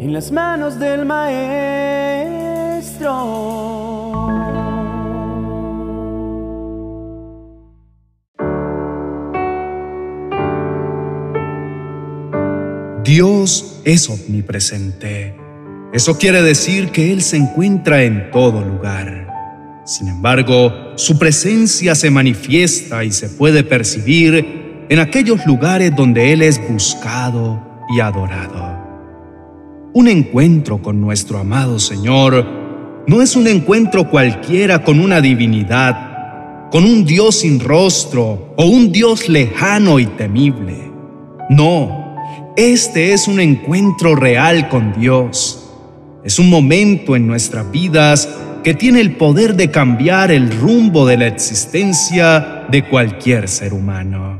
en las manos del Maestro. Dios es omnipresente. Eso quiere decir que Él se encuentra en todo lugar. Sin embargo, su presencia se manifiesta y se puede percibir en aquellos lugares donde Él es buscado y adorado. Un encuentro con nuestro amado Señor no es un encuentro cualquiera con una divinidad, con un Dios sin rostro o un Dios lejano y temible. No, este es un encuentro real con Dios. Es un momento en nuestras vidas que tiene el poder de cambiar el rumbo de la existencia de cualquier ser humano.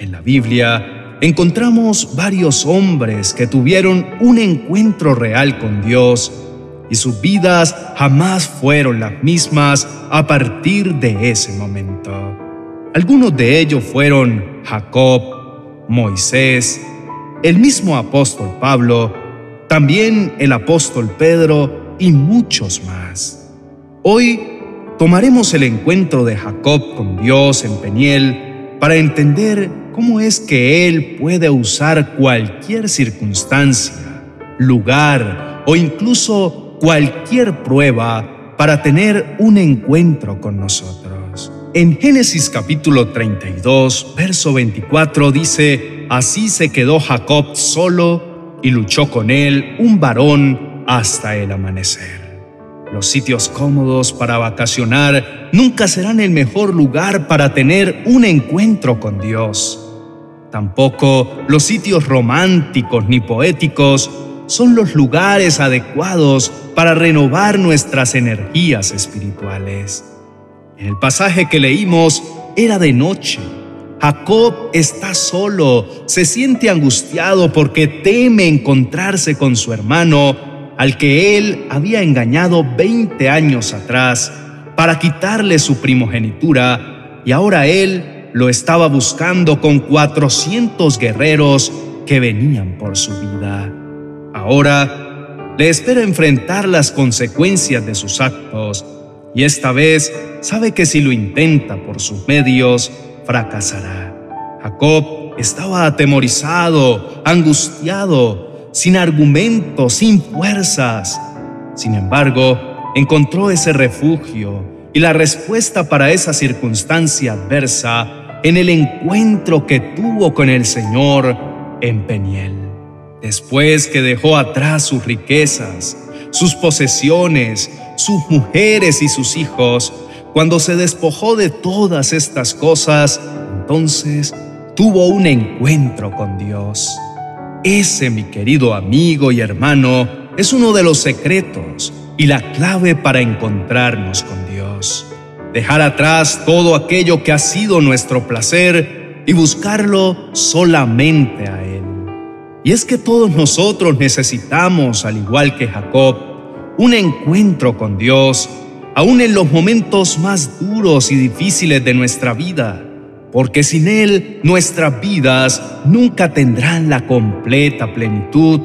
En la Biblia encontramos varios hombres que tuvieron un encuentro real con Dios y sus vidas jamás fueron las mismas a partir de ese momento. Algunos de ellos fueron Jacob, Moisés, el mismo apóstol Pablo, también el apóstol Pedro y muchos más. Hoy tomaremos el encuentro de Jacob con Dios en Peniel para entender cómo es que Él puede usar cualquier circunstancia, lugar o incluso cualquier prueba para tener un encuentro con nosotros. En Génesis capítulo 32, verso 24 dice, Así se quedó Jacob solo y luchó con él un varón hasta el amanecer. Los sitios cómodos para vacacionar nunca serán el mejor lugar para tener un encuentro con Dios. Tampoco los sitios románticos ni poéticos son los lugares adecuados para renovar nuestras energías espirituales. En el pasaje que leímos era de noche Jacob está solo, se siente angustiado porque teme encontrarse con su hermano, al que él había engañado 20 años atrás para quitarle su primogenitura, y ahora él lo estaba buscando con 400 guerreros que venían por su vida. Ahora le espera enfrentar las consecuencias de sus actos, y esta vez sabe que si lo intenta por sus medios, fracasará. Jacob estaba atemorizado, angustiado, sin argumentos, sin fuerzas. Sin embargo, encontró ese refugio y la respuesta para esa circunstancia adversa en el encuentro que tuvo con el Señor en Peniel. Después que dejó atrás sus riquezas, sus posesiones, sus mujeres y sus hijos, cuando se despojó de todas estas cosas, entonces tuvo un encuentro con Dios. Ese, mi querido amigo y hermano, es uno de los secretos y la clave para encontrarnos con Dios. Dejar atrás todo aquello que ha sido nuestro placer y buscarlo solamente a Él. Y es que todos nosotros necesitamos, al igual que Jacob, un encuentro con Dios aún en los momentos más duros y difíciles de nuestra vida, porque sin Él nuestras vidas nunca tendrán la completa plenitud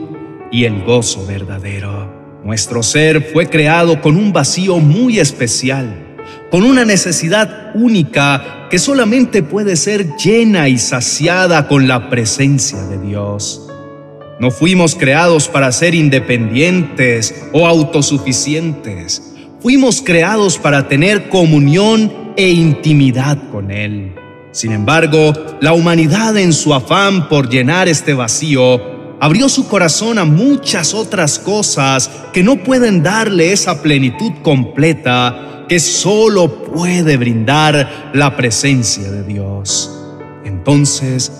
y el gozo verdadero. Nuestro ser fue creado con un vacío muy especial, con una necesidad única que solamente puede ser llena y saciada con la presencia de Dios. No fuimos creados para ser independientes o autosuficientes Fuimos creados para tener comunión e intimidad con Él. Sin embargo, la humanidad en su afán por llenar este vacío, abrió su corazón a muchas otras cosas que no pueden darle esa plenitud completa que solo puede brindar la presencia de Dios. Entonces,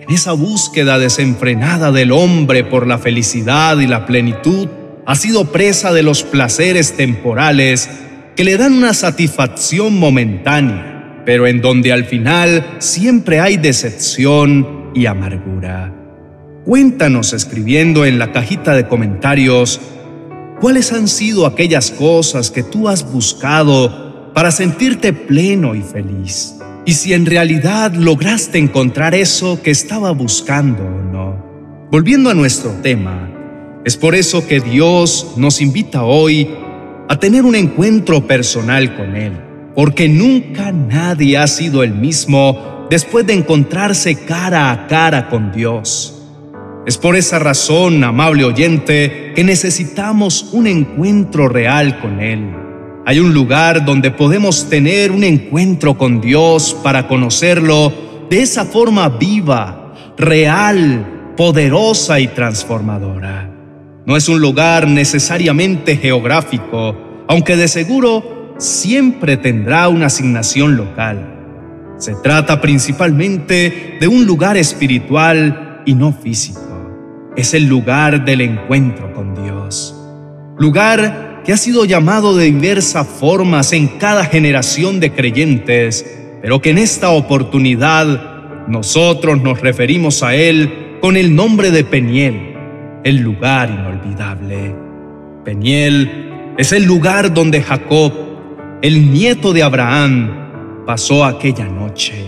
en esa búsqueda desenfrenada del hombre por la felicidad y la plenitud, ha sido presa de los placeres temporales que le dan una satisfacción momentánea, pero en donde al final siempre hay decepción y amargura. Cuéntanos escribiendo en la cajita de comentarios cuáles han sido aquellas cosas que tú has buscado para sentirte pleno y feliz. Y si en realidad lograste encontrar eso que estaba buscando o no. Volviendo a nuestro tema, Es por eso que Dios nos invita hoy a tener un encuentro personal con Él, porque nunca nadie ha sido el mismo después de encontrarse cara a cara con Dios. Es por esa razón, amable oyente, que necesitamos un encuentro real con Él. Hay un lugar donde podemos tener un encuentro con Dios para conocerlo de esa forma viva, real, poderosa y transformadora. No es un lugar necesariamente geográfico, aunque de seguro siempre tendrá una asignación local. Se trata principalmente de un lugar espiritual y no físico. Es el lugar del encuentro con Dios. Lugar que ha sido llamado de diversas formas en cada generación de creyentes, pero que en esta oportunidad nosotros nos referimos a él con el nombre de Peniel el lugar inolvidable. Peniel es el lugar donde Jacob, el nieto de Abraham, pasó aquella noche.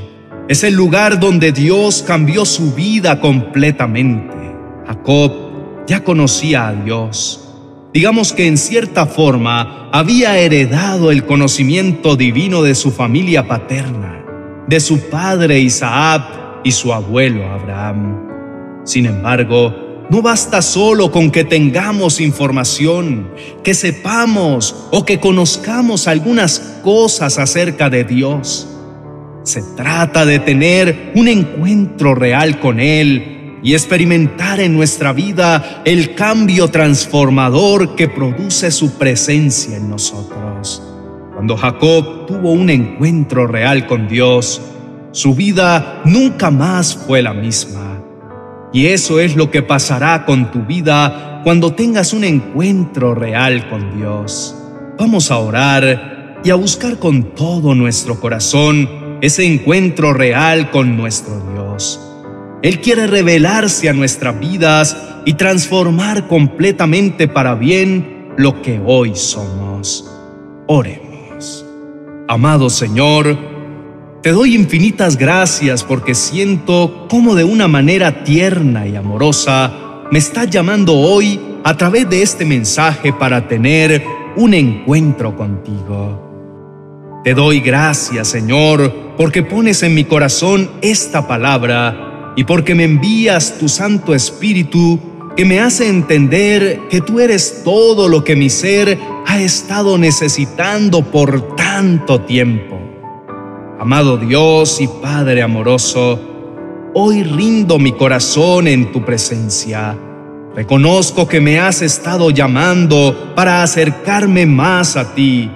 Es el lugar donde Dios cambió su vida completamente. Jacob ya conocía a Dios. Digamos que en cierta forma había heredado el conocimiento divino de su familia paterna, de su padre Isaac y su abuelo Abraham. Sin embargo, no basta solo con que tengamos información, que sepamos o que conozcamos algunas cosas acerca de Dios. Se trata de tener un encuentro real con Él y experimentar en nuestra vida el cambio transformador que produce su presencia en nosotros. Cuando Jacob tuvo un encuentro real con Dios, su vida nunca más fue la misma. Y eso es lo que pasará con tu vida cuando tengas un encuentro real con Dios. Vamos a orar y a buscar con todo nuestro corazón ese encuentro real con nuestro Dios. Él quiere revelarse a nuestras vidas y transformar completamente para bien lo que hoy somos. Oremos. Amado Señor, te doy infinitas gracias porque siento cómo de una manera tierna y amorosa me estás llamando hoy a través de este mensaje para tener un encuentro contigo. Te doy gracias, Señor, porque pones en mi corazón esta palabra y porque me envías tu Santo Espíritu que me hace entender que tú eres todo lo que mi ser ha estado necesitando por tanto tiempo. Amado Dios y Padre amoroso, hoy rindo mi corazón en tu presencia. Reconozco que me has estado llamando para acercarme más a ti.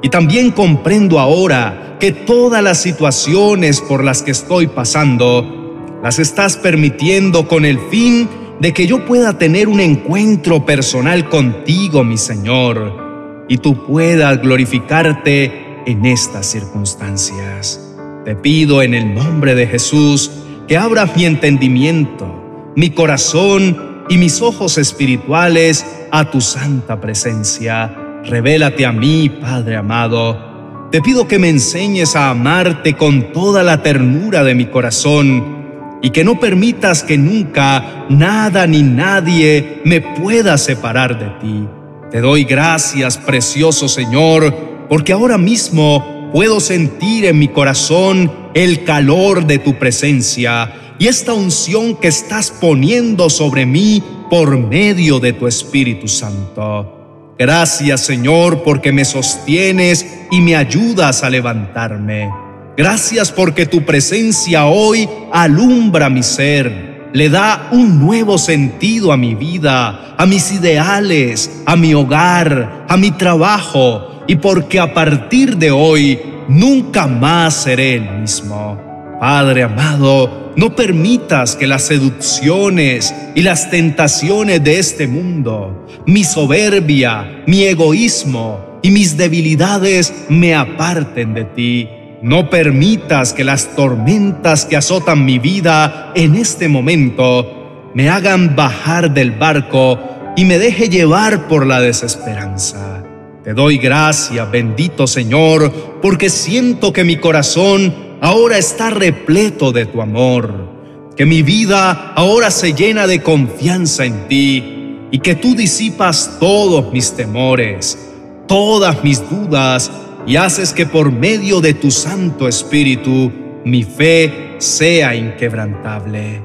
Y también comprendo ahora que todas las situaciones por las que estoy pasando, las estás permitiendo con el fin de que yo pueda tener un encuentro personal contigo, mi Señor, y tú puedas glorificarte en estas circunstancias. Te pido en el nombre de Jesús que abra mi entendimiento, mi corazón y mis ojos espirituales a tu santa presencia. Revélate a mí, Padre amado. Te pido que me enseñes a amarte con toda la ternura de mi corazón y que no permitas que nunca nada ni nadie me pueda separar de ti. Te doy gracias, precioso Señor, porque ahora mismo puedo sentir en mi corazón el calor de tu presencia y esta unción que estás poniendo sobre mí por medio de tu Espíritu Santo. Gracias Señor porque me sostienes y me ayudas a levantarme. Gracias porque tu presencia hoy alumbra mi ser, le da un nuevo sentido a mi vida, a mis ideales, a mi hogar, a mi trabajo y porque a partir de hoy nunca más seré el mismo. Padre amado, no permitas que las seducciones y las tentaciones de este mundo, mi soberbia, mi egoísmo y mis debilidades me aparten de ti. No permitas que las tormentas que azotan mi vida en este momento me hagan bajar del barco y me deje llevar por la desesperanza. Te doy gracias, bendito Señor, porque siento que mi corazón ahora está repleto de tu amor, que mi vida ahora se llena de confianza en ti y que tú disipas todos mis temores, todas mis dudas y haces que por medio de tu Santo Espíritu mi fe sea inquebrantable.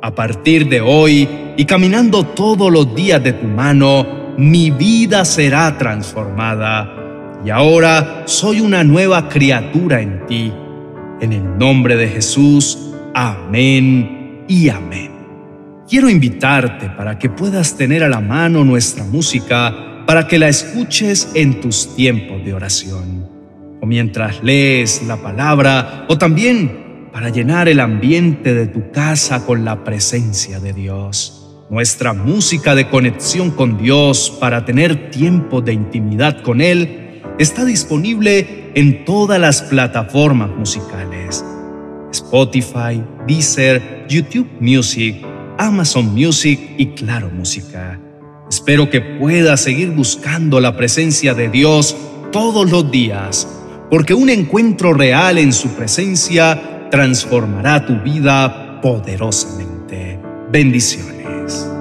A partir de hoy y caminando todos los días de tu mano, mi vida será transformada y ahora soy una nueva criatura en ti. En el nombre de Jesús, amén y amén. Quiero invitarte para que puedas tener a la mano nuestra música para que la escuches en tus tiempos de oración, o mientras lees la palabra, o también para llenar el ambiente de tu casa con la presencia de Dios. Nuestra música de conexión con Dios para tener tiempo de intimidad con Él está disponible en todas las plataformas musicales. Spotify, Deezer, YouTube Music, Amazon Music y Claro Música. Espero que puedas seguir buscando la presencia de Dios todos los días, porque un encuentro real en su presencia transformará tu vida poderosamente. Bendiciones.